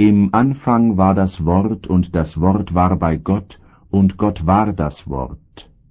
Im Anfang war das Wort, und das Wort war bei Gott, und Gott war das Wort.